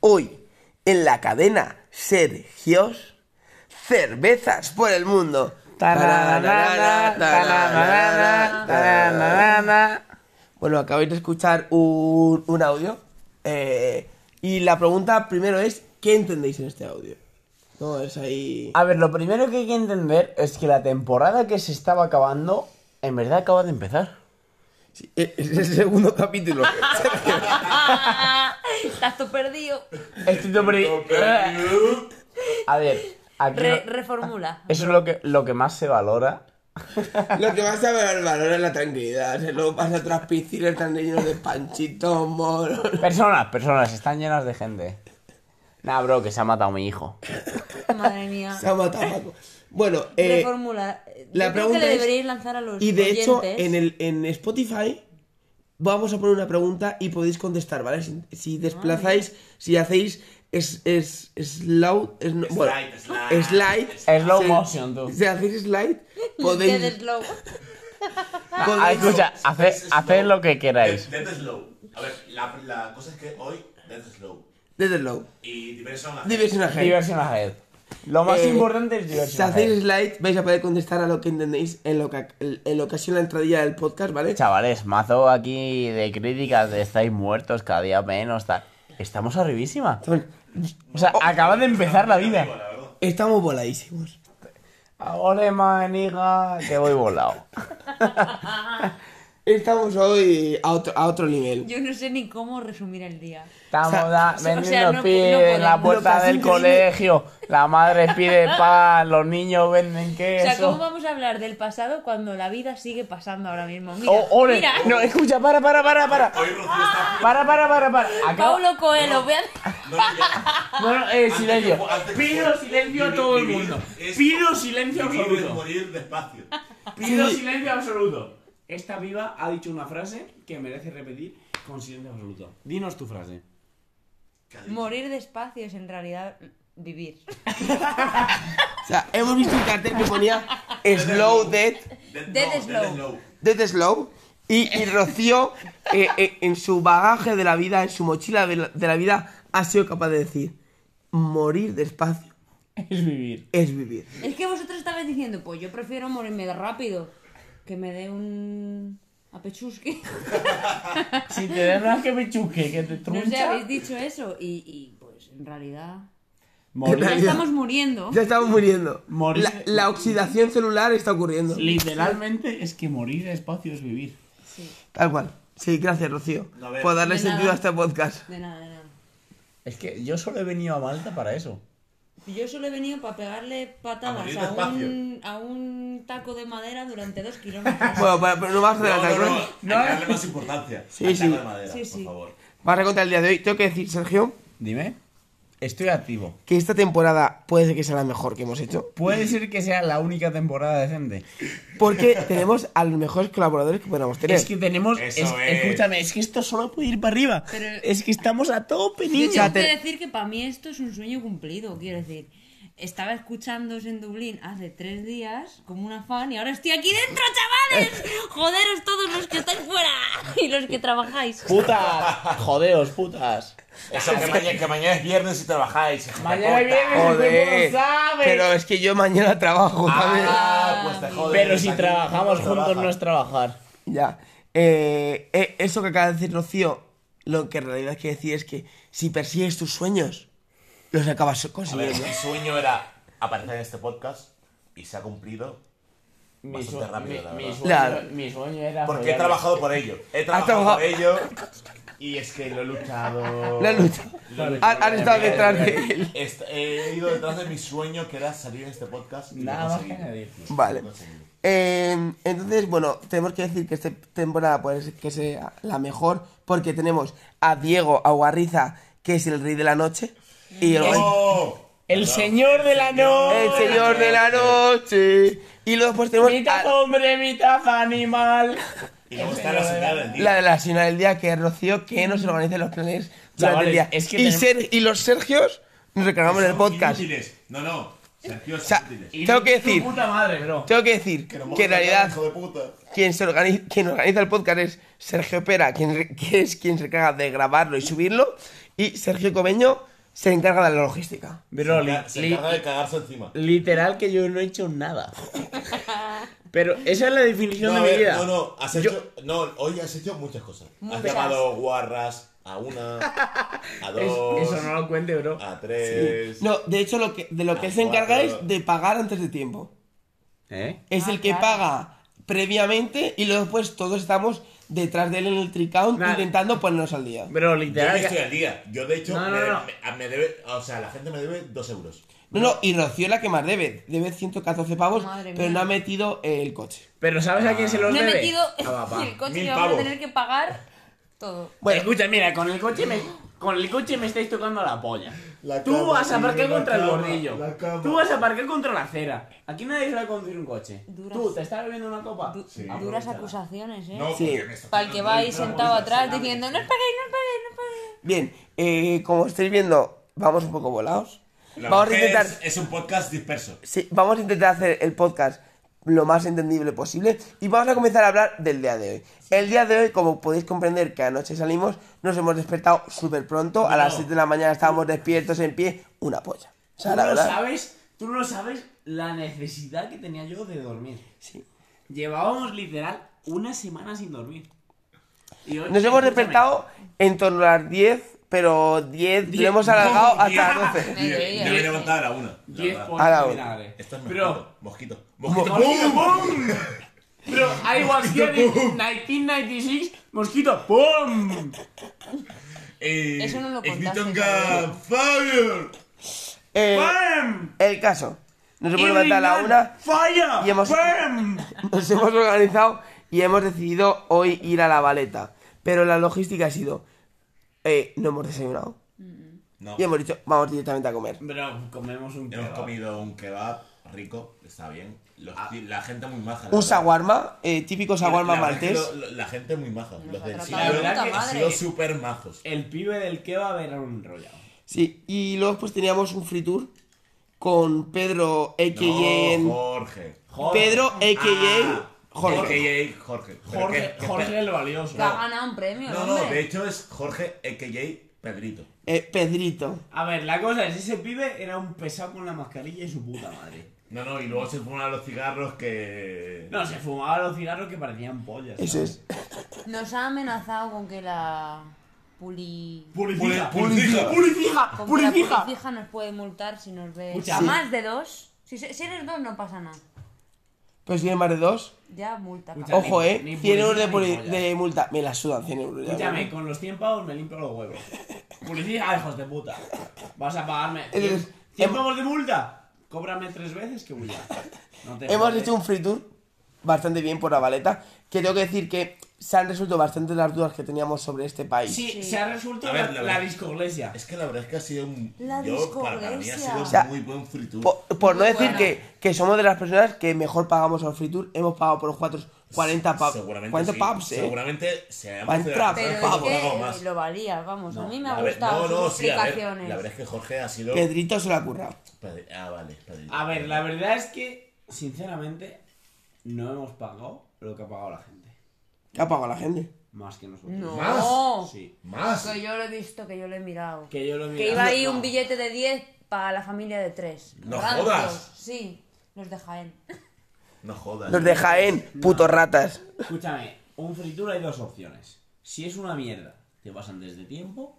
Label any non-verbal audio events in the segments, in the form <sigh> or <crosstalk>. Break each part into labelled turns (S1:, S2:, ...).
S1: Hoy, en la cadena Sergios, cervezas por el mundo. Bueno, acabáis de escuchar un, un audio. eh, y la pregunta primero es, ¿qué entendéis en este audio? No, es ahí...
S2: A ver, lo primero que hay que entender es que la temporada que se estaba acabando, en verdad acaba de empezar.
S1: Sí, es es el segundo <laughs> capítulo. <laughs>
S3: Estás tú perdido.
S2: Estoy todo A ver, aquí
S3: Re-
S2: no-
S3: reformula.
S2: eso es lo que, lo que más se valora.
S1: Lo que más sabe el valor es la tranquilidad. Se luego pasa otras piscinas tan llenos de panchitos, moros.
S2: Personas, personas, están llenas de gente. Nah, bro, que se ha matado mi hijo.
S3: Madre mía.
S1: Se ha matado. Bueno, eh,
S3: Reformula.
S1: la
S3: Yo creo
S1: pregunta
S3: que le
S1: es-
S3: deberíais lanzar a los
S1: y de hecho en, el, en Spotify vamos a poner una pregunta y podéis contestar, ¿vale? Si, si desplazáis, si hacéis es, es, slow, es, no- bueno,
S4: Slide,
S1: slide,
S4: slide.
S2: Slow
S1: si-
S2: motion, tú.
S1: Si hacéis slide, <laughs> <laughs>
S3: Dead
S1: podéis...
S3: slow.
S2: Ah,
S1: podéis-
S2: escucha, haced, lo que queráis.
S4: Dead Slow. A ver, la, la cosa es que hoy Dead Slow.
S1: Desde slow.
S4: Y Diversion a
S1: Diversión ajena.
S2: Diversión ahead. Lo más
S1: Eh,
S2: importante es
S1: Si
S2: diversión
S1: hacéis
S2: ahead.
S1: slide, vais a poder contestar a lo que entendéis en lo que, en lo que ha sido la entradilla del podcast, ¿vale?
S2: Chavales, mazo aquí de críticas de estáis muertos cada día menos, tal. Estamos arribísima. O sea, acaba de empezar la vida.
S1: Estamos voladísimos.
S2: Ahora, maniga, que voy volado. <laughs>
S1: Estamos hoy a otro, a otro nivel.
S3: Yo no sé ni cómo resumir el día.
S2: Estamos
S1: O sea,
S2: da-
S3: o sea,
S2: vendiendo
S3: no-
S2: pie
S3: no
S2: en la puerta del colegio. La madre pide <laughs> pan, los niños venden
S3: O sea, ¿cómo
S2: queso.
S3: vamos a hablar del pasado cuando la vida sigue pasando ahora mismo? Mira,
S2: Oh, ole.
S3: mira.
S2: No, escucha, para, para, para, para. Para, para, para, para. Acaba-
S3: Paulo Coelho, vean.
S4: No. <laughs>
S2: No, no, eh, silencio. Pido silencio a todo el mundo. Pido silencio absoluto. Pido silencio absoluto. Esta piba ha dicho una frase que merece repetir con silencio absoluto. Dinos tu frase.
S3: Morir despacio es en realidad vivir.
S1: O sea, hemos visto un cartel que ponía Slow Dead,
S3: Dead
S4: no,
S3: Slow.
S1: Dead Slow, y, y Rocío, eh, eh, en su bagaje de la vida, en su mochila de la, de la vida, ha sido capaz de decir: morir despacio
S2: Es vivir.
S1: es vivir.
S3: Es que vosotros estabais diciendo, pues yo prefiero morirme de rápido que me dé un apechusque. <laughs>
S2: Si te das más que me chusque, que te
S3: No sé,
S2: truncha.
S3: habéis dicho eso y, y, pues en realidad
S2: Morir.
S3: ya estamos muriendo.
S1: Ya estamos muriendo.
S2: Morir-
S1: La, la oxidación celular está ocurriendo.
S2: Literalmente es que morir despacio es vivir.
S3: Sí,
S1: Tal cual. Sí, gracias, Rocío,
S4: No, a
S1: por darle
S3: De
S1: sentido
S3: nada.
S1: a este podcast.
S3: de nada, de nada.
S2: Es que yo solo he venido a Malta para eso.
S3: Yo solo he venido para pegarle patadas a, un, a un taco de madera durante dos kilómetros.
S1: Bueno, pero, pero no vas a
S4: No, no, no.
S1: ¿no?
S4: Darle más importancia.
S1: Sí,
S4: al
S1: sí.
S4: taco de madera,
S3: Sí, sí.
S4: por favor.
S1: Vas a contar el día de hoy. Tengo que decir, Sergio,
S2: Dime. Estoy activo.
S1: que esta temporada puede ser que sea la mejor que hemos hecho.
S2: Puede ser que sea la única temporada decente.
S1: Porque tenemos a los mejores colaboradores que podamos tener.
S2: Es que tenemos.
S4: Eso
S2: es-
S4: es.
S2: Escúchame, es que esto solo puede ir para arriba.
S3: Pero-
S2: Es que estamos a tope,
S3: Yo
S2: niño.
S3: tengo
S1: te-
S3: que decir que para mí esto es un sueño cumplido, quiero decir. Estaba escuchándos en Dublín hace tres días como una fan y ahora estoy aquí dentro, chavales. <laughs> Joderos todos los que estáis fuera y los que trabajáis.
S2: Putas. Jodeos, putas.
S4: Eso, que, mañana, que mañana es viernes y trabajáis.
S2: Mañana viene el
S1: Joder.
S2: cuerpo lo sabe.
S1: Pero es que yo mañana trabajo también.
S4: Ah, pues te jodes.
S2: Pero si
S4: aquí
S2: trabajamos
S4: no
S2: juntos
S4: trabaja.
S2: no es trabajar.
S1: Ya. Eh, eh, eso que acaba de decir Rocío, lo que en realidad quiere decir es que si persigues tus sueños, los acabas consiguiendo.
S4: mi sueño era aparecer en este podcast y se ha cumplido
S2: Mi, su-
S4: rápido,
S2: mi- mi sueño,
S1: Claro.
S2: mi sueño era.
S4: Porque he trabajado por ello. He trabajado
S1: trabajado-
S4: por ello <laughs> y es que lo he luchado. <laughs> Lo he luchado.
S1: Han, han estado detrás de él.
S4: He ido detrás de mi sueño que era salir en este podcast. y
S2: Nada más que.
S1: Vale. Eh, entonces, bueno, tenemos que decir que esta temporada puede ser que sea la mejor porque tenemos a Diego Aguarriza, que es el rey de la noche, y el,
S4: ¡Oh!
S2: El señor de la noche.
S1: el señor de la noche. Y luego después tenemos
S2: Mitad
S1: a-
S2: hombre, mitad animal.
S4: Y luego está la señal del día.
S1: la de la señora del día, que es Rocío, que nos organiza los planes durante
S2: Chavales,
S1: el día.
S2: es que
S1: y,
S2: tenemos-
S1: Ser- y los Sergios nos recargamos en el podcast.
S4: inútiles. No, no. Sergio es
S1: O sea,
S4: útiles.
S2: Y
S1: tengo que
S2: tu
S1: decir,
S2: puta madre, bro.
S1: tengo que decir
S4: Que nos
S1: que en realidad
S4: hijo de puta.
S1: quien, se organiza, quien organiza el podcast es Sergio Pera, quien, re- que es quien se encarga de grabarlo y subirlo, y Sergio Cobeño se encarga de la logística.
S2: Bro,
S4: Se
S2: li-
S4: se
S2: li-
S4: encarga de cagarse encima.
S2: literal que yo no he hecho nada. <laughs> Pero esa es la definición
S4: No,
S2: de mi vida.
S4: no, no, has
S2: Yo-
S4: hecho. No, hoy has hecho muchas cosas. Has llamado guarras a una, a <laughs>
S2: Es-
S4: dos,
S2: eso no lo cuente, bro.
S4: a tres.
S1: No, de hecho, lo que, de lo que él se encarga es de pagar antes de tiempo.
S2: ¿Eh?
S1: Es
S3: Ah,
S1: el que
S3: claro.
S1: paga previamente y luego pues todos estamos detrás de él en el tricount
S2: Nah.
S1: intentando ponernos al día.
S2: Bro,
S4: Yo
S2: literal.
S4: que
S2: que-
S4: estoy al día. Yo, de hecho,
S2: No, no,
S4: me,
S2: no.
S4: me- me debe. O sea, la gente me debe dos euros.
S1: No, no, y Rocío es la que más debe. Debe 114 pavos,
S3: Madre
S1: pero
S3: mía.
S1: no ha metido el coche.
S2: Pero ¿sabes a quién se los
S3: No he
S2: debe?
S3: metido
S2: A papá. <laughs>
S3: el coche
S4: Mil
S3: y vamos a
S4: pavos.
S3: tener que pagar todo.
S1: Bueno,
S2: Escucha, mira, con el coche me, con el coche me estáis tocando la polla.
S4: La
S2: Tú
S4: cama,
S2: vas a aparcar
S4: la
S2: contra el
S4: cama,
S2: bordillo.
S4: la cama.
S2: Tú vas a aparcar contra la acera. Aquí nadie se va a conducir un coche.
S3: Duras.
S2: Tú, ¿te estás bebiendo una copa?
S3: Du-
S4: Sí.
S3: Duras acusaciones, ¿eh?
S4: No,
S1: Sí.
S4: porque me está
S3: Para el que va ahí sentado atrás diciendo, no os paguéis, no os paguéis, no os paguéis.
S1: bien, eh, como estáis viendo, vamos un poco volados.
S4: La
S1: Vamos a intentar,
S4: Es, es un podcast disperso.
S1: sí, vamos a intentar hacer el podcast lo más entendible posible y vamos a comenzar a hablar del día de hoy. El día de hoy, como podéis comprender que anoche salimos, nos hemos despertado súper pronto, a las 7 de la mañana estábamos despiertos en pie, una polla. O sea,
S2: Tú
S1: la
S2: no sabes, tú no sabes la necesidad que tenía yo de dormir.
S1: Sí.
S2: Llevábamos literal una semana sin dormir. Hoy-
S1: Nos hemos despertado en torno a las 10, pero 10
S2: Diez,
S1: lo hemos alargado
S2: no,
S1: hasta <laughs>
S2: diez.
S1: las 12.
S3: Mediodía.
S4: Yo me he levantado a la una. la
S2: 10
S4: verdad.
S2: por
S1: A la
S2: vinagre.
S4: Esto es
S2: Pero,
S4: mosquito. Mosquito. Mosquito. ¡Bum!
S2: ¡pum! Pero I was here in 1996, mosquito, ¡pum!
S4: Eh,
S3: Eso no lo contaste,
S4: Fire.
S1: Eh,
S2: ¡Pum!
S1: el caso. Nos hemos levantado a la una,
S2: ¡Falla!
S1: y hemos-
S2: ¡Pum! <laughs>
S1: nos hemos organizado y hemos decidido hoy ir a la baleta. Pero la logística ha sido, eh, no hemos desayunado.
S4: No,
S1: Y hemos dicho, vamos directamente a comer.
S2: Pero comemos un
S4: hemos
S2: kebab.
S4: comido un kebab rico, está bien. Los- la gente muy maja. la
S1: Un
S4: verdad.
S1: shawarma, eh, típico shawarma
S4: La verdad es que
S1: maltés.
S4: lo- lo- la gente muy maja. Los del
S3: ha
S4: sitio
S2: tratado de puta
S4: han
S3: madre.
S4: sido súper majos.
S2: El pibe del kebab era un enrollado.
S1: Sí, y luego pues teníamos un free tour con Pedro, a.k.a.
S4: No, Jorge.
S1: Pedro, a.k.a.
S4: Ah,
S1: Jorge.
S4: AKA Jorge. Pero
S2: Jorge,
S4: que- que
S2: Jorge el valioso.
S3: Que ha ganado un premio,
S4: No, no,
S3: hombre.
S4: de hecho es Jorge AKA Pedrito.
S1: Eh, Pedrito.
S2: A ver, la cosa es, ese pibe era un pesado con la mascarilla y su puta madre.
S4: No, no, y luego se fuman los cigarros que.
S2: No, se fumaba los cigarros que parecían pollas.
S1: Eso
S2: ¿sabes?
S1: es.
S3: Nos ha amenazado con que la puli... Con que la
S2: purifica.
S3: policía nos puede multar si nos ve a
S2: Sí.
S3: más de dos. Si, si eres dos no pasa nada.
S1: Pues tiene más de dos.
S3: Ya multa. Cabrón.
S1: Ojo, eh.
S2: ni
S1: 100 euros de, poli- de multa. Me la sudan 100 euros. ya,
S2: Escúchame, con los 100 pavos me limpio los huevos. <laughs> Policía, hijos de puta. Vas a pagarme
S1: Entonces,
S2: 100
S1: hem-
S2: pavos de multa. Cóbrame tres veces que voy ya. <laughs> No te
S1: Hemos
S2: jodes.
S1: hecho un free tour bastante bien por la baleta. Que tengo que decir que se han resuelto bastante las dudas que teníamos sobre este país.
S2: Sí,
S3: Sí.
S2: se ha resuelto
S4: ver,
S2: la,
S4: la
S2: la discoglesia.
S4: Es que la verdad es que ha sido un.
S3: La
S4: yo, para, para mí ha sido.
S1: O sea,
S4: muy buen free tour.
S1: Por, por no decir que, que somos de las personas que mejor pagamos al free tour, hemos pagado por los cuatro 40 pubs.
S4: Seguramente.
S1: 40
S4: sí.
S1: pubs, eh.
S4: Seguramente se
S1: entrar,
S3: Pero es
S4: pagado
S3: que
S4: más.
S3: lo valía, vamos. a mí me ha gustado
S4: no, no,
S3: sus
S4: sí, a ver,
S3: explicaciones.
S4: la verdad es que Jorge ha sido.
S1: Pedrito se lo ha currado.
S4: Ah, vale, Pedrito.
S2: A ver, la verdad es que, sinceramente, no hemos pagado lo que ha pagado la gente.
S1: ¿Qué ha pagado la gente?
S2: Más que nosotros.
S3: No.
S4: ¿Más?
S2: Sí.
S4: Más.
S3: Que yo lo he visto, que yo lo he mirado.
S2: Que yo lo he
S3: Que
S2: mirado.
S3: iba ahí un billete de 10 para la familia de 3.
S4: No jodas.
S3: Sí, los de Jaén.
S4: No jodas.
S1: Los de Jaén, putos ratas.
S2: Escúchame, un fritura hay dos opciones. Si es una mierda, te vas antes de tiempo.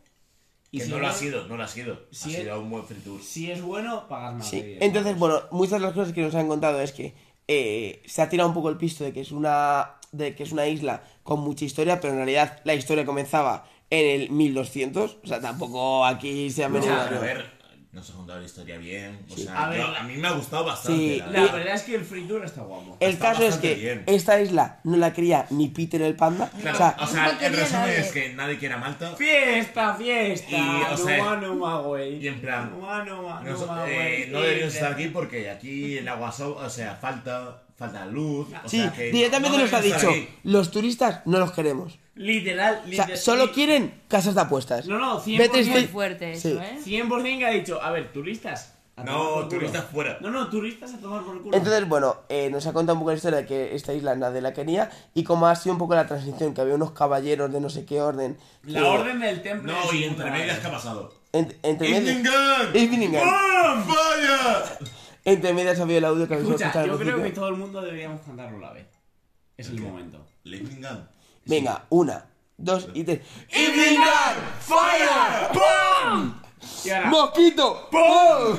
S2: Y
S4: Que
S2: si
S4: no lo ha sido, no lo ha sido.
S2: Si
S4: ha
S2: es-
S4: sido un buen free tour.
S2: Si es bueno, pagas más.
S1: Sí.
S2: de 10
S1: Entonces, bueno, muchas de las cosas que nos han contado es que eh, se ha tirado un poco el pisto de que es una de que es una isla con mucha historia, pero en realidad la historia comenzaba en el 1200, o sea, tampoco aquí se ha
S4: No,
S1: venido
S4: pero a ver, nos ha contado la historia bien. O sea,
S2: A ver,
S4: yo- a mí me ha gustado bastante.
S1: Sí,
S4: la
S2: La
S4: verdad.
S2: verdad es que el fritura está guapo.
S1: El
S4: Está
S1: caso es que
S4: bien.
S1: esta isla no la quería ni Peter el panda,
S4: Claro,
S1: o sea,
S4: o sea,
S3: no
S4: el resumen
S3: nadie.
S4: es que nadie quiere a Malta.
S2: ¡Fiesta, fiesta!
S4: Y, o sea,
S2: Numa, numa, güey.
S4: y en plan, No, eh,
S2: güey.
S4: no deberíamos estar aquí porque aquí el agua, so- o sea, falta, falta luz. O
S1: sí,
S4: sea, que
S1: directamente
S4: no
S1: nos ha dicho,
S4: aquí.
S1: los turistas no los queremos.
S2: Literal,
S1: O
S2: literal.
S1: sea, solo quieren casas de apuestas.
S2: No, no, 100%.
S1: Vete
S3: Muy fuerte eso,
S1: Sí.
S3: ¿eh?
S2: 100% que ha dicho, a ver, turistas, A
S4: No, turistas fuera.
S2: No, no, turistas a tomar por el culo.
S1: Entonces, bueno, eh, nos ha contado un poco la historia de que esta isla nadie la quería y cómo ha sido un poco la transición, que había unos caballeros de no sé qué orden.
S2: La
S1: que-
S2: orden del templo.
S4: No,
S2: de
S4: y entre medias. ¿qué ha pasado?
S1: en- entre medias.
S4: Islingan.
S2: ¡Bum!
S4: ¡Vaya!
S1: Entre medias había el audio que habéis
S2: Escucha,
S1: escuchado
S2: yo creo que todo el mundo deberíamos cantarlo a la vez. Es el momento.
S4: ¡Islingan!
S1: Venga, una, dos y tres. ¡Islingan! ¡Fire!
S2: Ahora,
S1: ¡Mosquito! ¡Pum!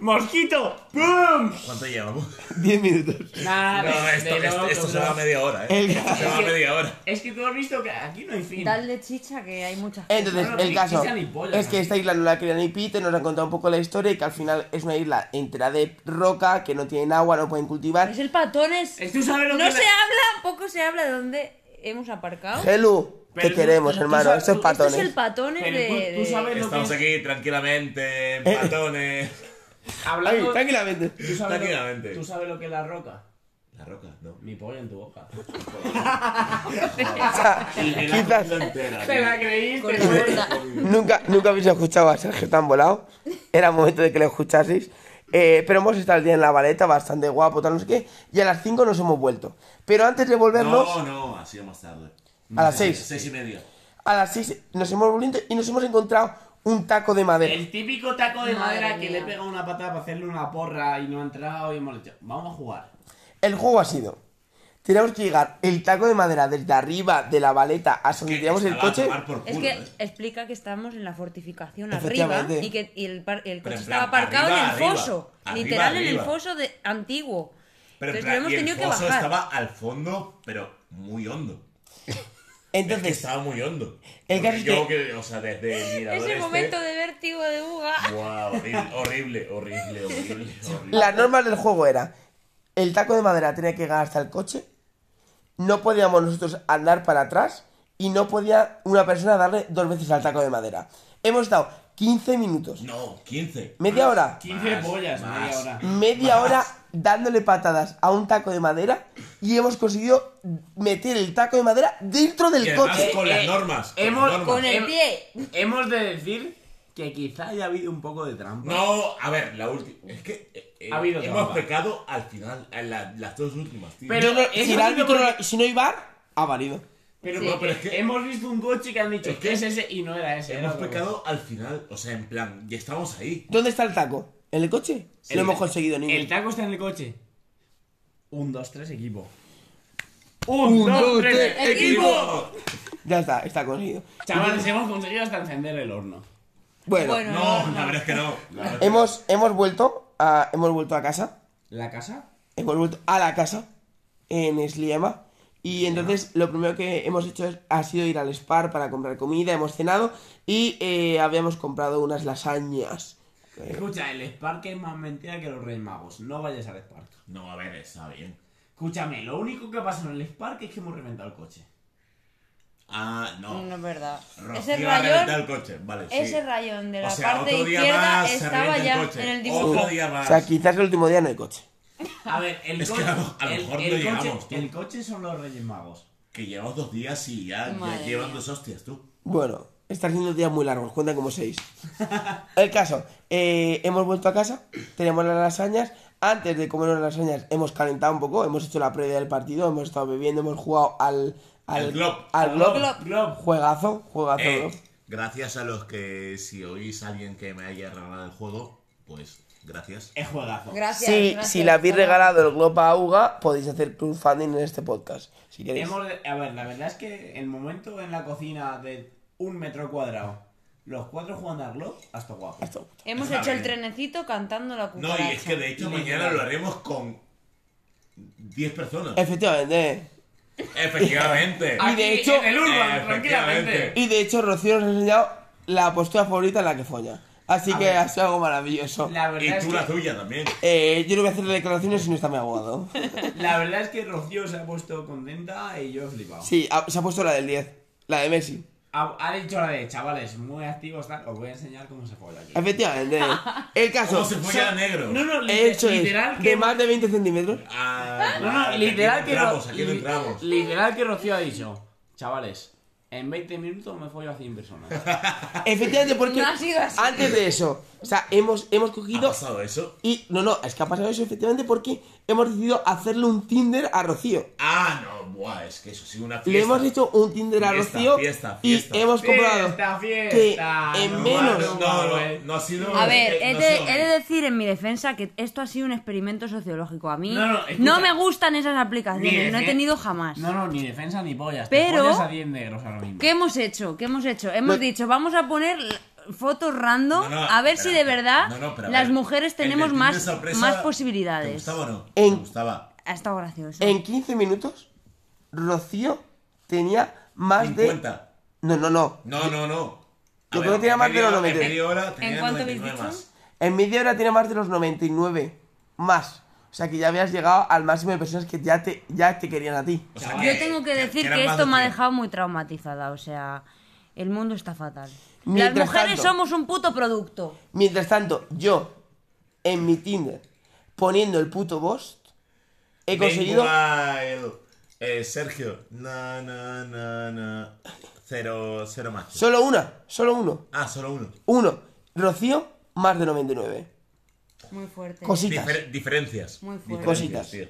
S2: ¡Mosquito! ¡Pum!
S4: ¿Cuánto llevamos?
S1: Diez minutos.
S2: Nada,
S4: No,
S2: de-
S4: esto,
S2: de
S4: esto,
S2: loco,
S4: esto se
S2: bro.
S4: va a media hora, ¿eh?
S1: El-
S4: Esto se va a media hora.
S2: Es que tú has visto que aquí no hay fin.
S3: Dale chicha que hay muchas
S1: Entonces,
S2: No, no,
S1: el
S2: ni
S1: caso
S2: pizza ni pollo,
S1: es que
S2: ¿no?
S1: esta isla no la quería ni Pete, nos han contado un poco la historia y que al final es una isla entera de roca, que no tienen agua, no pueden cultivar.
S3: Es el patones.
S2: Es- ¿Tú sabes lo
S3: no
S2: que
S3: se
S2: la-
S3: habla, poco se habla de dónde hemos aparcado.
S1: Helu,
S2: Pero
S1: te
S2: tú-
S1: queremos,
S2: tú
S1: hermano,
S2: sabes-
S1: esto es
S2: tú-
S3: Esto es
S1: patones.
S3: el patones
S2: Pero
S3: de,
S2: tú- tú
S3: de-
S2: sabes- lo
S4: Estamos
S2: que-
S4: aquí tranquilamente, <laughs> en patones.
S1: Ay,
S2: Hablando...
S1: tranquilamente.
S2: ¿tú sabes,
S4: Tranquilamente.
S2: lo, ¿Tú sabes lo que es la roca?
S4: La roca, no.
S2: Mi polla en tu boca. <laughs> <laughs>
S1: Quizás
S2: Te la creíste,
S1: nunca, nunca habéis escuchado a Sergio tan volado. Era momento de que lo escuchaseis. Eh, pero hemos estado el día en la baleta, bastante guapo, tal, no sé qué. Y a las 5 nos hemos vuelto. Pero antes de volvernos,
S4: No, no, ha sido más tarde.
S1: a las
S4: Seis,
S1: 6.
S4: Seis y media.
S1: A las 6 nos hemos vuelto y nos hemos encontrado un taco de madera.
S2: El típico taco de
S3: Madre
S2: madera que
S3: mía.
S2: le pega una patada para hacerle una porra y no ha entrado y hemos dicho, vamos a jugar.
S1: El juego ha sido. Tenemos que llegar el taco de madera desde arriba de la baleta hasta donde tiramos el coche.
S3: Es que
S4: ¿eh?
S3: explica que estamos en la fortificación arriba
S1: Efectivamente.
S3: y que y el, par- el coche
S4: en
S3: estaba
S4: plan,
S3: aparcado
S4: arriba,
S3: en el
S4: arriba.
S3: foso.
S4: Arriba,
S3: literal en el
S4: arriba.
S3: foso de antiguo.
S4: Pero en
S3: Entonces
S4: plan,
S3: hemos
S4: y el
S3: tenido que
S4: foso
S3: bajar.
S4: estaba al fondo, pero muy hondo. <laughs> Es que
S1: Entonces,
S4: estaba muy hondo.
S1: El caso
S4: yo
S1: que-
S4: que, o sea, desde el mirador
S3: Ese
S4: este-
S3: momento de vértigo de Uga.
S4: Buah, horrible, horrible, horrible, <laughs> horrible,
S1: las normas del juego era: el taco de madera tenía que llegar hasta el coche, no podíamos nosotros andar para atrás y no podía una persona darle dos veces al taco de madera. Hemos estado 15 minutos,
S4: No, 15.
S1: media hora,
S2: 15
S4: Más,
S2: pollas,
S4: más.
S2: media hora.
S1: media
S4: Más.
S1: hora dándole patadas a un taco de madera y hemos conseguido meter el taco de madera dentro
S4: Y
S1: del
S4: además
S1: coche.
S4: con
S2: Eh,
S4: las
S2: eh,
S4: normas. Con
S2: hemos-
S4: las normas.
S3: Con el
S2: Em-
S3: pie.
S2: Hemos de decir que quizá haya habido un poco de trampa.
S4: No, a ver, la última. Es que eh, eh,
S2: Ha habido
S4: hemos
S2: trampa.
S4: pecado al final, en la- las dos últimas, tío.
S2: Pero-
S1: no- si, el árbitro
S2: porque-
S1: no- si no hay bar, ha valido.
S2: Pero,
S3: Sí.
S2: porque
S4: pero es que-
S2: hemos visto un coche que han dicho
S4: Es
S2: que es ese y no era ese. era
S4: hemos
S2: otro
S4: pecado al final, o sea, en plan, ya estamos ahí.
S1: ¿Dónde está el taco? ¿En el coche?
S2: coche.
S1: no
S2: El-
S1: hemos conseguido
S2: El
S1: ninguno.
S2: taco está en el coche. Un, dos, tres, equipo.
S1: Un,
S2: Un, dos,
S1: dos,
S2: tres,
S1: tres,
S2: equipo.
S1: Ya está, está conseguido.
S2: Chavales, hemos conseguido hasta encender el horno.
S1: Bueno,
S3: Bueno,
S4: No,
S3: no,
S4: la verdad es que no. la verdad es que
S1: hemos, hemos vuelto a, hemos vuelto a casa.
S2: ¿La casa?
S1: Hemos vuelto a la casa en Sliema. Y entonces lo primero que hemos hecho es- ha sido ir al Spar para comprar comida, hemos cenado y eh, habíamos comprado unas lasañas.
S2: Escucha, el Spark es más mentira que los Reyes Magos. No vayas al Spark.
S4: no. No, a ver, está bien.
S2: Escúchame, lo único que pasa en el Spark es que hemos reventado el coche.
S4: Ah, no.
S3: No es verdad.
S4: Rocío
S3: Ese
S4: ha reventado el
S3: rayón,
S4: coche, vale, sí.
S3: ese rayón de la
S4: O sea,
S3: parte
S4: otro día
S3: izquierda
S4: más se
S3: estaba
S4: revienta
S3: ya
S4: el coche.
S3: en el dibujo.
S4: Otro día
S1: o
S4: más.
S1: sea, quizás el último día no hay coche.
S2: A ver, el
S4: Es que
S2: coche.
S4: a lo- a lo
S2: el,
S4: mejor
S2: el
S4: no
S2: coche,
S4: llegamos, tú.
S2: el coche son los Reyes Magos.
S4: Que llevamos dos días y ya, ya
S3: Madre
S4: llevan
S3: mía.
S4: dos hostias, tú.
S1: Bueno, están siendo días muy largos, cuentan como seis. <laughs> El caso, eh, hemos vuelto a casa, tenemos las lasañas. Antes de comer las lasañas hemos calentado un poco, hemos hecho la previa del partido, hemos estado bebiendo, hemos jugado al... Al
S4: Al Glob.
S1: Al Glob.
S3: Glob.
S2: Glob.
S1: Juegazo, juegazo.
S4: Eh,
S1: Glob.
S4: gracias a los que si oís a alguien que me haya regalado el juego, pues gracias.
S2: Es juegazo.
S3: Gracias.
S1: Si,
S3: gracias.
S1: si le habéis regalado el Globo a Uga, podéis hacer crowdfunding en este podcast, si queréis.
S2: Hemos a ver, la verdad es que el momento en la cocina de un metro cuadrado, los cuatro jugando al globo, hasta guapo.
S3: Hemos
S4: Está
S3: hecho el trenecito cantando la
S4: No,
S3: cucaracha.
S4: y es que de hecho mañana lo haremos con 10 personas.
S1: Efectivamente.
S4: Efectivamente.
S1: Y de hecho-
S2: en el Urban,
S4: Efectivamente.
S2: tranquilamente.
S1: Y de hecho, Rocío nos ha enseñado la postura favorita en la que folla. Así
S2: A
S1: que
S2: ver.
S1: ha sido algo maravilloso.
S2: La verdad,
S4: Y
S2: es
S4: tú
S2: que,
S4: la tuya también.
S1: Eh, yo no voy a hacer declaraciones si no está mi abogado. <laughs>
S2: la verdad es que Rocío se ha puesto contenta y yo he flipado.
S1: Sí, ha- se ha puesto la del 10, la de Messi.
S2: Ha, ha dicho la de chavales, muy activos, tal. Os voy a enseñar cómo se folla aquí.
S1: Efectivamente. El caso.
S4: ¿Cómo se folla a negros?
S2: No, no, li-
S1: Eso es.
S2: literal que.
S1: De más de 20 centímetros.
S4: Ah,
S2: No, no,
S4: aquí
S2: literal que.
S4: entramos,
S2: Ro-
S4: aquí no
S2: li-
S4: entramos.
S2: Literal que Rocío ha dicho, chavales, En 20 minutos me follo a 100 personas. <laughs>
S1: Efectivamente, porque
S3: No ha sido así.
S1: antes de eso, o sea, hemos, hemos
S4: ¿Ha
S1: cogido
S4: pasado eso?
S1: y no, no, es que ha pasado eso efectivamente porque hemos decidido hacerle un Tinder a Rocío.
S4: Ah, no, buah, es que eso sí, una fiesta.
S1: Le hemos hecho un Tinder a
S4: Fiesta,
S1: Rocío
S4: fiesta,
S1: y
S4: fiesta.
S1: hemos comprobado
S2: Fiesta,
S1: que
S2: fiesta,
S1: en
S2: no,
S1: menos
S4: No, no, no, no ha sido.
S3: A ver,
S4: no
S3: he
S4: ha
S3: de,
S4: sido
S3: he de decir en mi defensa que esto ha sido un experimento sociológico. A mí
S2: No,
S3: no,
S2: no,
S3: me gustan esas aplicaciones, no he tenido jamás.
S2: No, no, ni defensa ni pollas.
S3: Pero-
S2: Te a 10 negros ahora mismo.
S3: ¿Qué hemos hecho? ¿Qué hemos hecho? Hemos dicho, vamos a poner fotos random
S4: No, no,
S3: a ver
S4: espera,
S3: si de verdad
S4: no, no, pero a
S3: las
S4: ver,
S3: mujeres tenemos más,
S4: sorpresa,
S3: más
S4: ¿Te
S3: posibilidades.
S4: gustaba o no?
S1: En-
S4: ¿Te gustaba?
S3: Ha estado gracioso.
S1: en 15 minutos Rocío tenía más
S4: 50.
S1: de no, no, no.
S4: No, no, no.
S1: Yo creo que tenía
S4: en
S1: más de los
S4: hora-
S1: 90.
S4: En media hora tenía
S3: cuánto habéis
S4: 99
S3: dicho?
S4: más.
S1: En media hora tiene más de los 99 más. O sea, que ya habías llegado al máximo de personas que ya te ya te querían a ti.
S4: O sea,
S3: Yo tengo que decir que esto
S4: de
S3: me ha
S4: 100.
S3: dejado muy traumatizada, o sea, el mundo está fatal. Las mujeres
S1: tanto-
S3: somos un puto producto.
S1: Mientras tanto, yo en mi Tinder poniendo el puto boss he conseguido
S4: eh, Sergio. No, no, no, no. Cero, cero más.
S1: solo una, solo uno.
S4: Ah, solo uno.
S1: Uno. Rocío, más de 99.
S3: Muy fuerte.
S1: Cositas.
S4: Difer- diferencias.
S3: Muy fuerte.
S1: Cositas.
S4: Tío.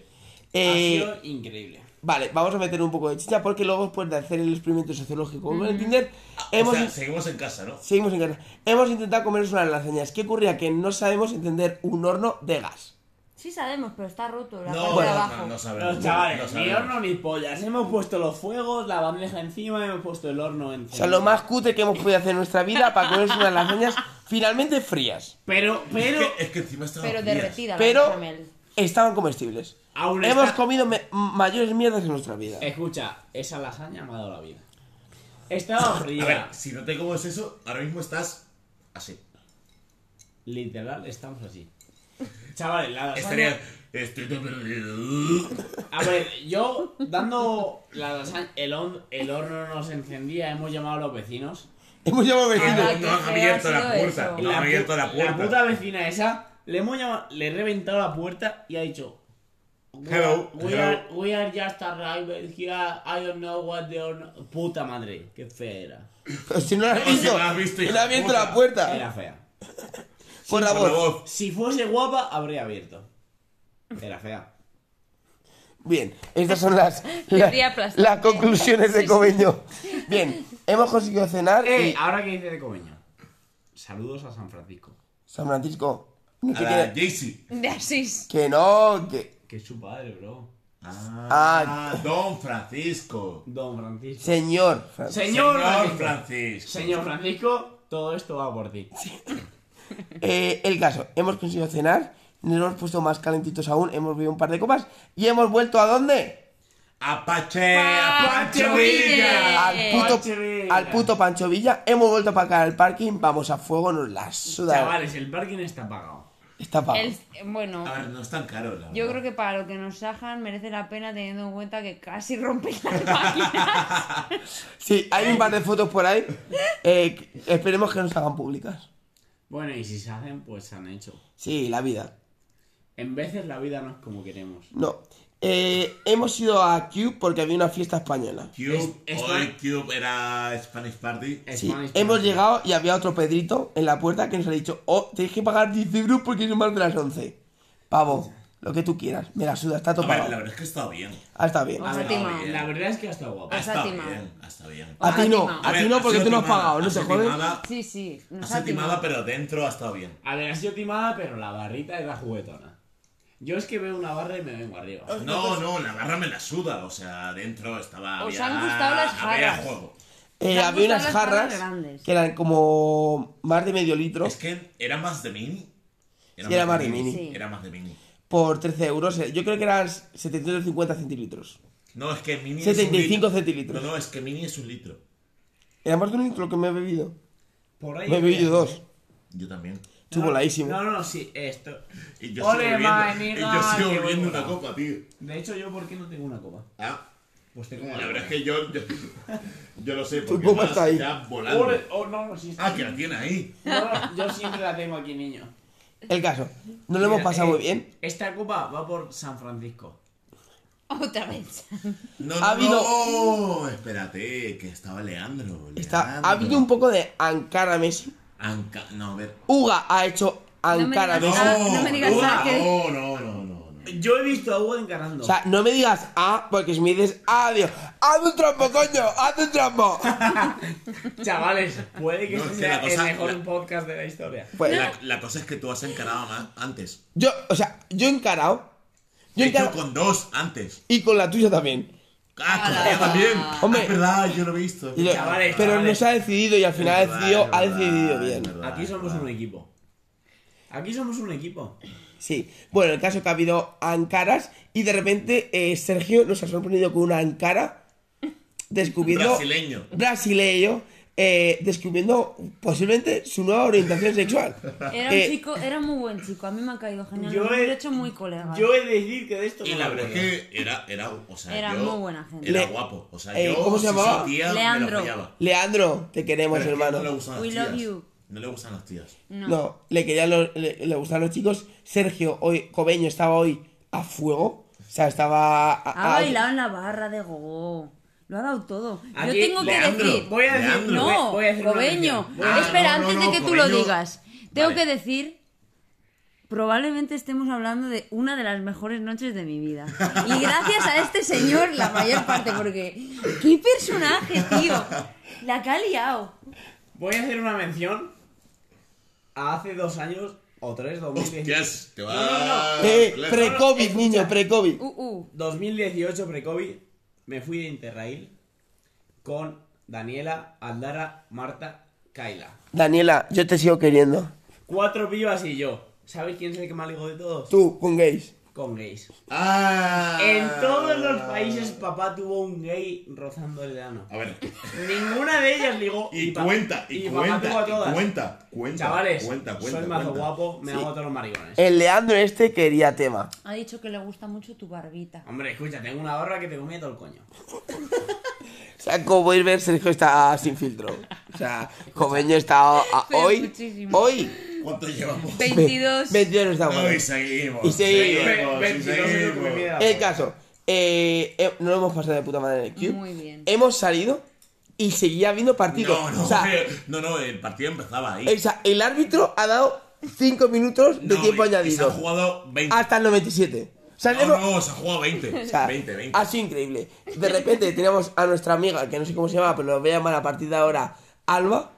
S1: Eh,
S2: Ha sido increíble.
S1: Vale, vamos a meter un poco de chicha porque luego después de hacer el experimento sociológico con el Tinder, hemos,
S4: O sea, seguimos en casa, ¿no?
S1: seguimos en casa. Hemos intentado comernos unas lasañas. ¿Qué ocurría? Que no sabemos entender un horno de gas.
S3: Sí sabemos, pero está roto la
S4: No,
S3: parte
S4: no,
S3: de
S4: no,
S3: abajo.
S4: no sabemos.
S2: Los chavales,
S4: no
S2: ni
S4: sabemos.
S2: horno ni pollas. Hemos puesto los fuegos, la bandeja encima hemos puesto el horno
S1: O
S2: encima.
S1: sea, lo más cutre que hemos podido hacer en nuestra vida para comernos unas lasañas finalmente frías.
S2: Pero, pero...
S4: Es que, es que encima estaba
S3: Pero
S4: frías.
S3: derretida la
S1: Pero estaban comestibles.
S2: Aún
S1: Hemos
S2: está-
S1: comido me- mayores mierdas en nuestra vida.
S2: Escucha, esa lasaña me ha dado la vida. Estaba fría.
S4: A ver, si no te comes eso, ahora mismo estás así.
S2: Literal, estamos así. Chavales, la lasaña...
S4: Estaría. Estoy todo perdido.
S2: A ver, yo dando la lasaña, el, hon- el horno no se encendía, hemos llamado a los vecinos.
S1: Hemos llamado
S3: Ah,
S1: vecinos.
S3: qué
S4: No han abierto la puerta.
S3: eso.
S4: No han abierto la puerta.
S2: La puta vecina esa, le hemos llamado, le he reventado la puerta y ha dicho... "We
S4: Hello,
S2: are- We,
S4: hello."
S2: are, we are just arrived here, I don't know what the horno... Puta madre, qué fea era. <laughs>
S1: Si no lo has
S4: No, si
S1: visto,
S4: no la has visto,
S1: no
S4: hija
S1: ha abierto
S4: puta.
S1: la puerta.
S2: Era fea.
S1: Por la
S4: Por la
S1: voz.
S4: voz.
S2: Si fuese guapa, habría abierto. Era fea.
S1: Bien, estas son las, <laughs> las, las conclusiones de Comeño. Bien, hemos conseguido cenar
S2: Eh,
S1: y...
S2: ahora que dice de Comeño. Saludos a San Francisco.
S1: San Francisco, no
S4: A la.
S3: De Asís.
S1: que no, que...
S2: Que es su padre, bro.
S4: Ah, Don Francisco.
S2: Don Francisco.
S1: Señor Fran-
S2: Señor,
S4: Señor
S2: Francisco.
S4: Francisco.
S2: Señor Francisco, todo esto va por ti. <laughs>
S1: Eh, el caso, hemos conseguido cenar, nos hemos puesto más calentitos aún, hemos bebido un par de copas y hemos vuelto a dónde?
S4: Apache,
S3: Pancho
S4: Villa.
S1: Al puto,
S2: Pancho Villa.
S1: al puto Pancho Villa. Hemos vuelto para acá al parking, vamos a fuego, nos la suda.
S2: Chavales, el parking está pagado.
S1: Está pago.
S3: El- bueno,
S4: A ver, no es tan caro, la
S3: yo
S4: verdad.
S3: creo que para lo que nos sajan merece la pena teniendo en cuenta que casi rompen las máquinas. <laughs>
S1: Sí, hay un par de fotos por ahí. eh, que esperemos que nos hagan públicas.
S2: Bueno, y si se hacen, pues se han hecho.
S1: Sí, la vida.
S2: En veces la vida no es como queremos.
S1: No. Eh, hemos ido a Cube porque había una fiesta española.
S4: Cube,
S2: Es- es
S4: hoy Cube era Spanish Party.
S1: Sí,
S2: Spanish
S1: hemos
S2: Party.
S1: llegado y había otro Pedrito en la puerta que nos ha dicho, oh, tenéis que pagar 10 euros porque son más de las 11. Pavo, lo que tú quieras. Me la suda, está
S4: A
S1: todo
S4: ver, la verdad es que está bien.
S1: Ah, está bien.
S2: A
S3: ha
S2: ver,
S3: timado.
S4: bien.
S2: La verdad es que ha estado guapa.
S3: Os ha
S4: Está
S3: timado.
S4: bien, está bien.
S1: A ti no,
S3: timado.
S1: a ti no
S4: ha
S1: porque tú no has pagado, no
S4: ha
S1: jodes.
S4: timada,
S3: Sí, sí,
S4: Ha sido
S3: ha
S4: timada, pero dentro ha estado bien.
S2: A ver, ha sido timada, pero la barrita era juguetona. Yo es que veo una barra y me vengo arriba.
S4: No, no, la barra me la suda. O sea, dentro estaba.
S3: Os
S4: había-
S3: han gustado las
S4: había
S3: jarras.
S4: juego.
S1: Eh,
S3: han
S1: había unas
S3: gustado las jarras
S1: jarras
S3: grandes.
S1: que eran como más de medio litro
S4: Es que era más de mini.
S1: Sí, era más de mini.
S3: Sí.
S4: Era más de mini.
S1: por 13 euros. eh, Yo creo que eran 750 centilitros.
S4: No, es que mini
S1: 75
S4: es un litro.
S1: centilitros.
S4: No, no, es que mini es un litro.
S1: Era más de un litro lo que me he bebido.
S2: Por ahí.
S1: Me he bebido dos.
S4: Yo también.
S1: Chupoladísimo.
S2: No, no, sí, esto.
S4: Y yo
S2: Ole,
S4: sigo bebiendo, y yo sigo
S2: qué
S4: bebiendo una copa, tío.
S2: De hecho, yo, ¿por qué no tengo una copa?
S4: Ah,
S2: Pues tengo
S4: la verdad es que yo. Yo, yo lo sé,
S1: Tu
S4: porque
S1: copa está ahí.
S4: ya volando.
S2: Ole, oh, no, no, sí está.
S4: Ah, que la tiene ahí.
S2: No, no, yo siempre la tengo aquí, niño.
S1: El caso, nos lo hemos pasado
S2: eh,
S1: muy bien.
S2: Esta copa va por San Francisco.
S3: Otra vez.
S4: No,
S1: Ha
S4: no,
S1: habido-
S4: no, espérate, que estaba Leandro.
S1: Está,
S4: Leandro.
S1: ha habido un poco de Ankara Messi.
S4: Anca- No, a ver.
S1: Uga ha hecho Ankara
S3: No me
S1: Messi.
S3: digas- no me digas
S4: Uga, No, no, no, no. no.
S2: Yo he visto a Hugo encarando.
S1: O sea, no me digas A, porque si me dices A, digo, haz un trampo, coño, haz un trampo. <laughs>
S2: Chavales, puede que
S4: No,
S2: sea
S4: la cosa-
S2: el mejor
S4: la-
S2: podcast de la historia.
S1: Pues,
S4: La, la cosa es que tú has encarado más antes.
S1: yo, o sea, yo he encarado. Yo he
S4: He hecho
S1: encarado.
S4: con dos antes.
S1: Y con la tuya también.
S4: Ah, mía también.
S1: Hombre.
S4: Es verdad, yo lo he visto.
S1: Lo-
S2: Chavales,
S1: pero no
S2: chavales.
S1: se ha decidido y al final ha
S4: verdad,
S1: decidido,
S4: es
S1: ha
S4: verdad,
S1: decidido bien.
S4: verdad,
S2: Aquí somos
S4: verdad.
S2: un equipo. Aquí somos un equipo.
S1: Sí. Bueno, el caso que ha habido Ancaras y de repente eh, Sergio nos ha sorprendido con una Ankara descubriendo.
S4: Brasileño.
S1: Brasileño. Eh, descubriendo posiblemente su nueva orientación sexual.
S3: Era un
S1: Eh,
S3: chico, era muy buen chico. A mí me ha caído genial.
S2: Yo he-
S3: he hecho muy colega.
S2: Yo he de decir que de esto
S4: Y la verdad que era, era, o sea,
S3: Era
S4: yo-
S3: muy buena gente.
S4: Era
S1: Le-
S4: guapo. O sea,
S1: eh,
S4: yo,
S1: ¿cómo se llamaba?
S4: tía,
S3: Leandro.
S1: Leandro, te queremos,
S4: Pero
S1: hermano.
S4: No le gustan las
S3: We
S4: tías.
S3: love you.
S4: No le gustan las tías.
S3: No.
S1: No, le querían los, le, le gustaban los chicos. Sergio hoy, Cobeño estaba hoy a fuego. O sea, estaba. a-
S3: Ha
S1: a-
S3: bailado en la barra de gogo. Lo ha dado todo.
S2: Aquí,
S3: Yo tengo que
S4: Leandro,
S3: decir.
S2: Voy a decir,
S4: Leandro.
S3: No,
S2: voy a decir
S3: Cobeño.
S2: mención. Voy a-
S4: Ah,
S3: Espera,
S4: no, no,
S3: antes de que tú lo digas. Tengo
S4: Vale.
S3: que decir. Probablemente estemos hablando de una de las mejores noches de mi vida. Y gracias a este señor, la mayor parte, porque. ¡Qué personaje, tío! La que ha liado.
S2: Voy a hacer una mención a hace dos años o tres, 2018.
S4: Hostias, te va
S2: No, no, no.
S1: Eh, pre-COVID, niño, pre-COVID.
S3: Uh, uh.
S2: 2018 pre-COVID me fui de Interrail con Daniela, Aldara, Marta, Kaila.
S1: Daniela, yo te sigo queriendo.
S2: Cuatro pibas y yo. ¿Sabes quién es el que más ligó de todos?
S1: Tú, con gays.
S2: Con gays.
S4: Ah.
S2: En todos los países papá tuvo un gay rozando el ano.
S4: A ver.
S2: Ninguna de ellas ligó.
S4: Y cuenta, y,
S2: papá tuvo a
S4: cuenta, y
S2: todas.
S4: cuenta, cuenta.
S2: Chavales,
S4: cuenta, cuenta,
S2: soy mazo
S4: cuenta.
S2: guapo, me hago a todos los maricones.
S1: El Leandro este quería tema.
S3: Ha dicho que le gusta mucho tu barbita.
S2: Hombre, escucha, tengo una barra que te comía todo el coño.
S1: O sea, como podéis ver, Sergio está sin filtro. O sea, Cobeño está a- hoy.
S3: muchísimo.
S1: Hoy.
S4: ¿Cuánto llevamos?
S3: 22.
S1: 22 no está
S4: No, y seguimos.
S1: Y seguimos.
S4: Seguimos, y
S2: 22 es lo que me
S4: seguimos.
S1: El caso. Eh, eh, no lo hemos pasado de puta madre en el Cube.
S3: Muy bien.
S1: Hemos salido y seguía habiendo partido.
S4: No, no,
S1: o, sea, <laughs>
S4: no, no, el partido empezaba ahí.
S1: o sea, el árbitro ha dado 5 minutos de
S4: No,
S1: tiempo
S4: y- y Se
S1: añadido.
S4: ha jugado 20.
S1: Hasta el 97. O sea,
S4: No,
S1: hemos-
S4: no, se ha jugado 20.
S1: o sea,
S4: 20, 20.
S1: ha sido increíble. De repente tenemos a nuestra amiga, que no sé cómo se llama, pero lo voy a llamar a partir de ahora, Alba.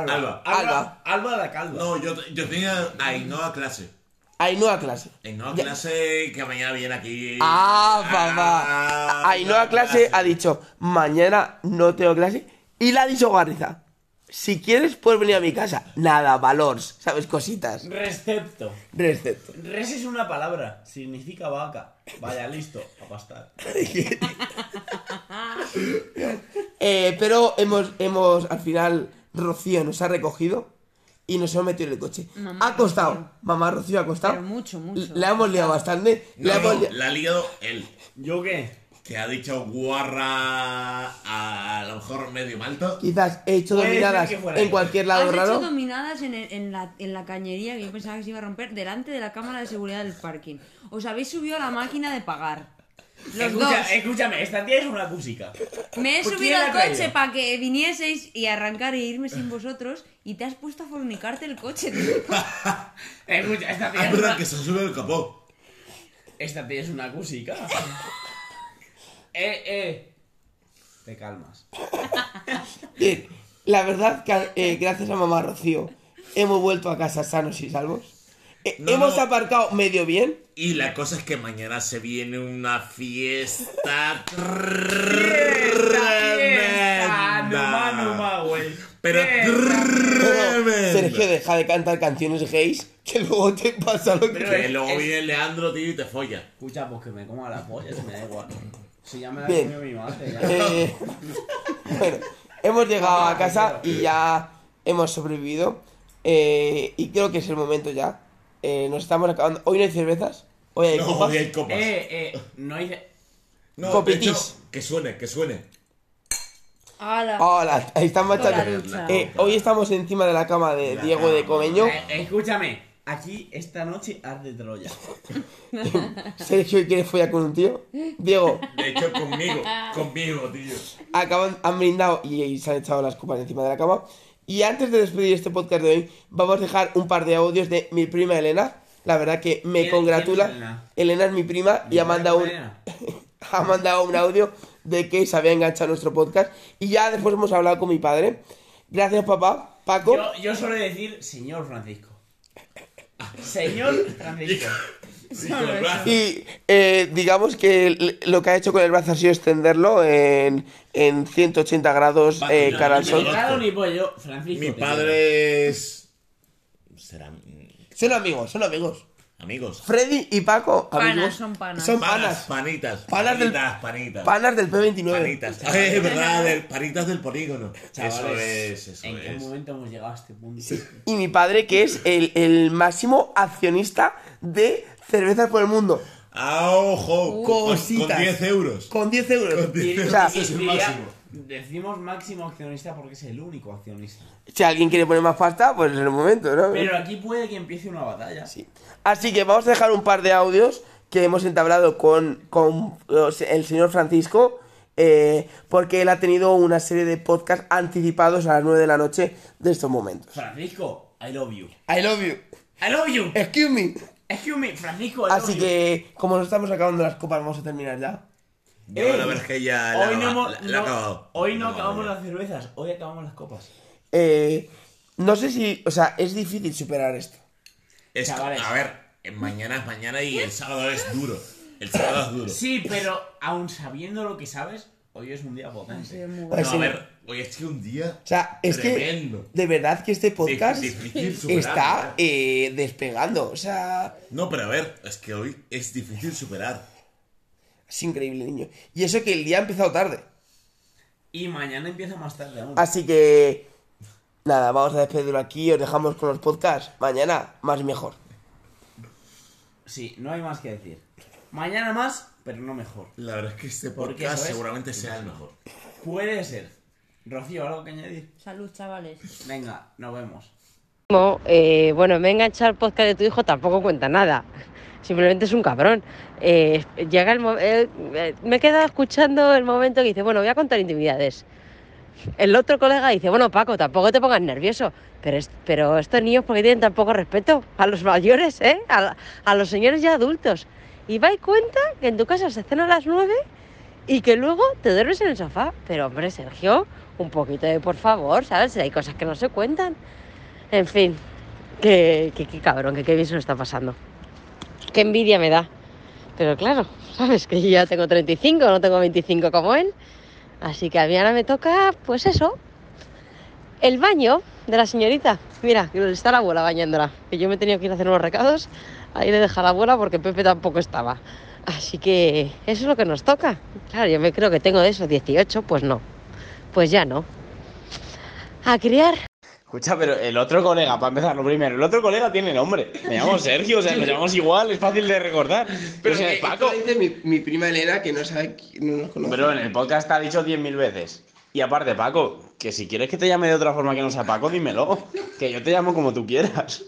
S2: Alba.
S4: Alba.
S2: Alba.
S1: Alba.
S2: La calva.
S4: No, yo, yo tenía a Ainhoa clase.
S1: Ainhoa clase.
S4: Ainhoa clase que mañana viene aquí.
S1: Ah,
S4: Ah,
S1: papá. Ainhoa clase ha dicho, mañana no tengo clase. Y le ha dicho Garriza, si quieres puedes venir a mi casa. Nada, valores, ¿sabes? Cositas.
S2: Recepto.
S1: Recepto.
S2: Res es una palabra, significa vaca. Vaya, listo, a pastar. <laughs>
S1: Eh, pero hemos, hemos, al final, Rocío nos ha recogido y nos hemos metido en el coche.
S3: Mamá
S1: ha costado,
S3: Rocío.
S1: mamá Rocío ha costado.
S3: Pero mucho, mucho.
S1: La hemos liado bastante.
S4: No,
S1: la hemos
S4: ha liado él.
S2: ¿Yo qué?
S4: Que ha dicho guarra a, a lo mejor medio malto.
S1: Quizás he hecho dominadas en cualquier
S3: Has
S1: lado
S3: hecho
S1: raro.
S3: dominadas en, el- en la, en la cañería que yo pensaba que se iba a romper delante de la cámara de seguridad del parking. Os habéis subido a la máquina de pagar. Los
S2: Escucha,
S3: dos.
S2: Escúchame, esta tía es una música.
S3: Me he
S2: ¿Por
S3: subido
S2: la
S3: al
S2: ha traído?
S3: coche para que vinieseis y arrancar e irme sin vosotros y te has puesto a fornicarte el coche. tío. <laughs>
S2: Escucha, esta tía
S4: Ah,
S2: es
S4: es verdad
S2: una...
S4: que se sube el capó.
S2: Esta tía es una música. <laughs> eh, eh. Te calmas.
S1: Bien, la verdad que eh, gracias a mamá Rocío hemos vuelto a casa sanos y salvos. Eh,
S4: No,
S1: hemos
S4: no.
S1: aparcado medio bien.
S4: Y la cosa es que mañana se viene una fiesta.
S2: fiesta! Numa, numa, güey.
S4: Pero.
S1: Pero. Sergio, deja de cantar canciones gays que luego te pasa lo que...
S2: Pero-
S4: Que luego viene Leandro, tío, y te folla.
S2: Escucha, pues que me coma la polla, si me da igual. Si ya me la comió mi madre, ya.
S1: Eh, bueno, hemos llegado a casa y ya hemos sobrevivido. Eh, y creo que es el momento ya. Eh, nos estamos acabando. Hoy no hay cervezas. Hoy hay
S4: No,
S1: copas.
S4: hoy hay copas.
S2: Eh, eh, no hice...
S4: No,
S1: Copitis.
S4: de hecho, que suene, que suene.
S1: Hola, ahí están
S3: ducha.
S1: Eh, hoy estamos encima de la cama de Diego de Comeño.
S2: Eh, escúchame, Aquí, esta noche, arde Troya. <laughs>
S1: Sergio quiere follar con un tío. Diego,
S4: De hecho, conmigo, conmigo, tío.
S1: acaban, han brindado y, y se han echado las copas encima de la cama. Y antes de despedir este podcast de hoy, vamos a dejar un par de audios de mi prima Elena. La verdad que me
S2: ¿Quién-
S1: congratula.
S2: es Elena?
S1: Elena es mi prima y ha mandado, un, <laughs> ha mandado un audio de que se había enganchado nuestro podcast. Y ya después hemos hablado con mi padre. Gracias, papá. Paco.
S2: Yo, yo suelo decir, señor Francisco. Señor Francisco. <laughs>
S1: Y eh, digamos que lo que ha hecho con el brazo ha sido extenderlo en, en 180 grados
S4: Va,
S1: eh,
S4: no,
S1: cara al sol.
S4: no,
S2: Claro, ni pollo, Francisco.
S4: Mi padre es. Serán.
S1: Son amigos, son amigos.
S4: Amigos.
S1: Freddy y Paco,
S3: Panas, son panas.
S1: Son
S4: Panas,
S1: panas.
S4: panitas.
S1: Panas del-
S4: Panitas.
S1: Panas del P29.
S4: Panitas. Es verdad, del, panitas del polígono.
S2: Chavales,
S4: eso es, eso
S2: ¿En qué
S4: es.
S2: momento hemos llegado a este punto?
S1: Y mi padre, que es el, el máximo accionista de cervezas por el mundo.
S4: ¡Ah, ojo! Con-
S1: Cositas.
S4: Con 10 euros.
S1: Con 10 euros.
S4: Con 10
S1: O sea,
S4: euros. es el máximo.
S2: Decimos máximo accionista porque es el único accionista.
S1: si alguien quiere poner más pasta, pues es el momento, ¿no?
S2: Pero aquí puede que empiece una batalla.
S1: Sí. Así que vamos a dejar un par de audios que hemos entablado con, con los- el señor Francisco, eh, porque él ha tenido una serie de podcasts anticipados a las 9 de la noche de estos momentos.
S2: Francisco, I love you.
S1: I love you.
S2: I love you.
S1: Excuse me.
S2: Excuse me, Francisco,
S1: Así que, como nos estamos acabando las copas, vamos a terminar ya.
S4: Yo la verdad es que ya la,
S2: hoy no, hemos-
S4: la- la he
S2: no-
S4: acabado.
S2: hoy no
S4: La he
S2: acabamos las cervezas, hoy acabamos las copas.
S1: Eh, no sé si, o sea, es difícil superar esto.
S4: Es-
S2: Chavales.
S4: a ver, mañana es mañana y el sábado es duro. El sábado es duro.
S2: Sí, pero aún sabiendo lo que sabes, hoy es un día potente.
S4: A ver, hoy es que un día.
S1: O sea, es
S4: tremendo.
S1: que de verdad que este podcast
S4: Difícil superar,
S1: está eh, despegando. O sea,
S4: No, pero a ver, es que hoy es difícil superar.
S1: es increíble, niño. Y eso que el día ha empezado tarde.
S2: Y mañana empieza más tarde aún.
S1: Así que, nada, vamos a despedirlo aquí. Os dejamos con los podcasts. Mañana, más y mejor.
S2: Sí, no hay más que decir. Mañana más, pero no mejor.
S4: La verdad es que este
S2: Porque
S4: podcast
S2: es-
S4: seguramente sea el mejor.
S2: Puede ser. Rocío, ¿algo que añadir?
S3: Salud, chavales.
S2: Venga, nos vemos.
S5: Eh, bueno, me he enganchado al podcast de tu hijo, tampoco cuenta nada. Simplemente es un cabrón. Eh, llega el eh, eh, me he quedado escuchando el momento que dice, bueno, voy a contar intimidades. El otro colega dice, bueno, Paco, tampoco te pongas nervioso. Pero, es- pero estos niños, ¿por qué tienen tan poco respeto? A los mayores, ¿eh? A, a los señores ya adultos. Y va y cuenta que en tu casa se cena a las nueve y que luego te duermes en el sofá. Pero, hombre, Sergio, un poquito de por favor, ¿sabes? Hay cosas que no se cuentan. En fin, que, que, que cabrón, que qué bien se lo está pasando. Qué envidia me da. Pero claro, sabes que yo ya tengo 35, no tengo 25 como él. Así que a mí ahora me toca, pues eso, el baño de la señorita. Mira, está la abuela bañándola. Que yo me he tenido que ir a hacer unos recados. Ahí le deja la abuela porque Pepe tampoco estaba. Así que eso es lo que nos toca. Claro, yo me creo que tengo de esos 18, pues no. Pues ya no. A criar.
S6: Escucha, pero el otro colega, para empezar lo primero, el otro colega tiene nombre. Me llamo Sergio, o sea, nos llamamos igual, es fácil de recordar. Pero si es Paco.
S1: dice mi, mi prima Elena que no sabe, no nos conoce.
S6: Pero en el podcast te ha dicho 10.000 veces. Y aparte, Paco, que si quieres que te llame de otra forma que no sea Paco, dímelo. Que yo te llamo como tú quieras.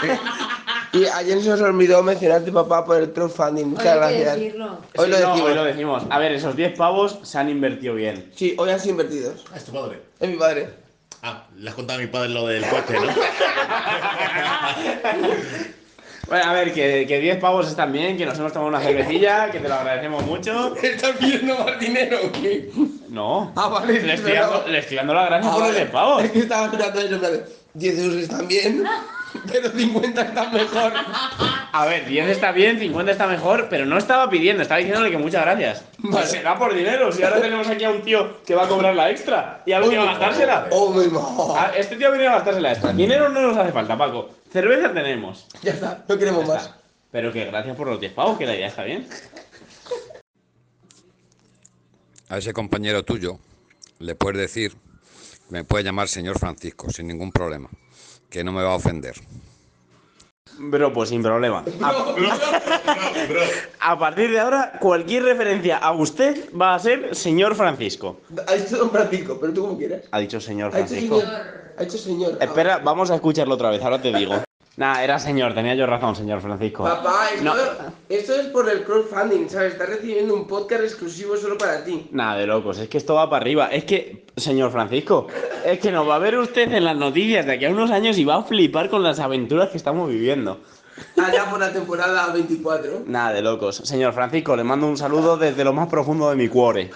S6: <laughs>
S1: Y ayer se nos olvidó mencionarte, papá, por el crowdfunding. Muchas gracias. Hoy lo
S6: Sí, no,
S1: decimos.
S6: hoy lo decimos. A ver, esos 10 pavos se han invertido bien.
S1: Sí, hoy han sido invertidos.
S4: Ah, es tu padre.
S1: Es mi padre.
S4: Ah, le has contado a mi padre lo del coche, ¿no? <laughs>
S6: Bueno, a ver, que, que 10 pavos están bien, que nos hemos tomado una cervecilla, que te lo agradecemos mucho. <laughs>
S1: ¿Estás pidiendo más dinero o qué?
S6: No.
S1: Ah, vale,
S6: Le estoy, dando, le estoy dando las gracias
S1: Ah,
S6: por los
S1: vale.
S6: 10 pavos.
S1: Es que estaba esperando eso, en plan de, 10 euros están bien, <laughs> <laughs> pero 50 están mejor.
S6: A ver, 10 está bien, 50 está mejor, pero no estaba pidiendo, estaba diciéndole que muchas gracias.
S1: Vale.
S6: Se da por dinero, si ahora tenemos aquí a un tío que va a cobrar la extra y ha venido a gastársela.
S1: Oh, mi ma.
S6: Ah, Este tío ha venido a gastarse la extra. Dinero no nos hace falta, Paco. Cerveza tenemos.
S1: Ya está, no queremos
S6: Ya
S1: más.
S6: está. Pero que gracias por los 10 pavos, que la idea está bien.
S7: a ese compañero tuyo le puedes decir, me puede llamar señor Francisco sin ningún problema, que no me va a ofender.
S6: Bro, pues sin problema. <laughs> A,
S4: Bro, bro.
S6: a partir de ahora, cualquier referencia a usted va a ser señor Francisco.
S1: Ha dicho don Francisco, pero tú como quieras.
S6: Ha dicho señor
S1: Ha dicho
S6: Francisco.
S1: señor. Ha dicho señor.
S6: Espera, vamos a escucharlo otra vez, ahora te digo.
S2: Nada, era señor, tenía yo razón, señor Francisco.
S1: Papá, esto,
S2: No.
S1: esto es por el crowdfunding, ¿sabes? Estás recibiendo un podcast exclusivo solo para ti.
S2: Nada de locos, es que esto va para arriba. Es que, señor Francisco, es que nos va a ver usted en las noticias de aquí a unos años y va a flipar con las aventuras que estamos viviendo.
S1: Allá por la temporada 24.
S2: Nada de locos. Señor Francisco, le mando un saludo desde lo más profundo de mi cuore.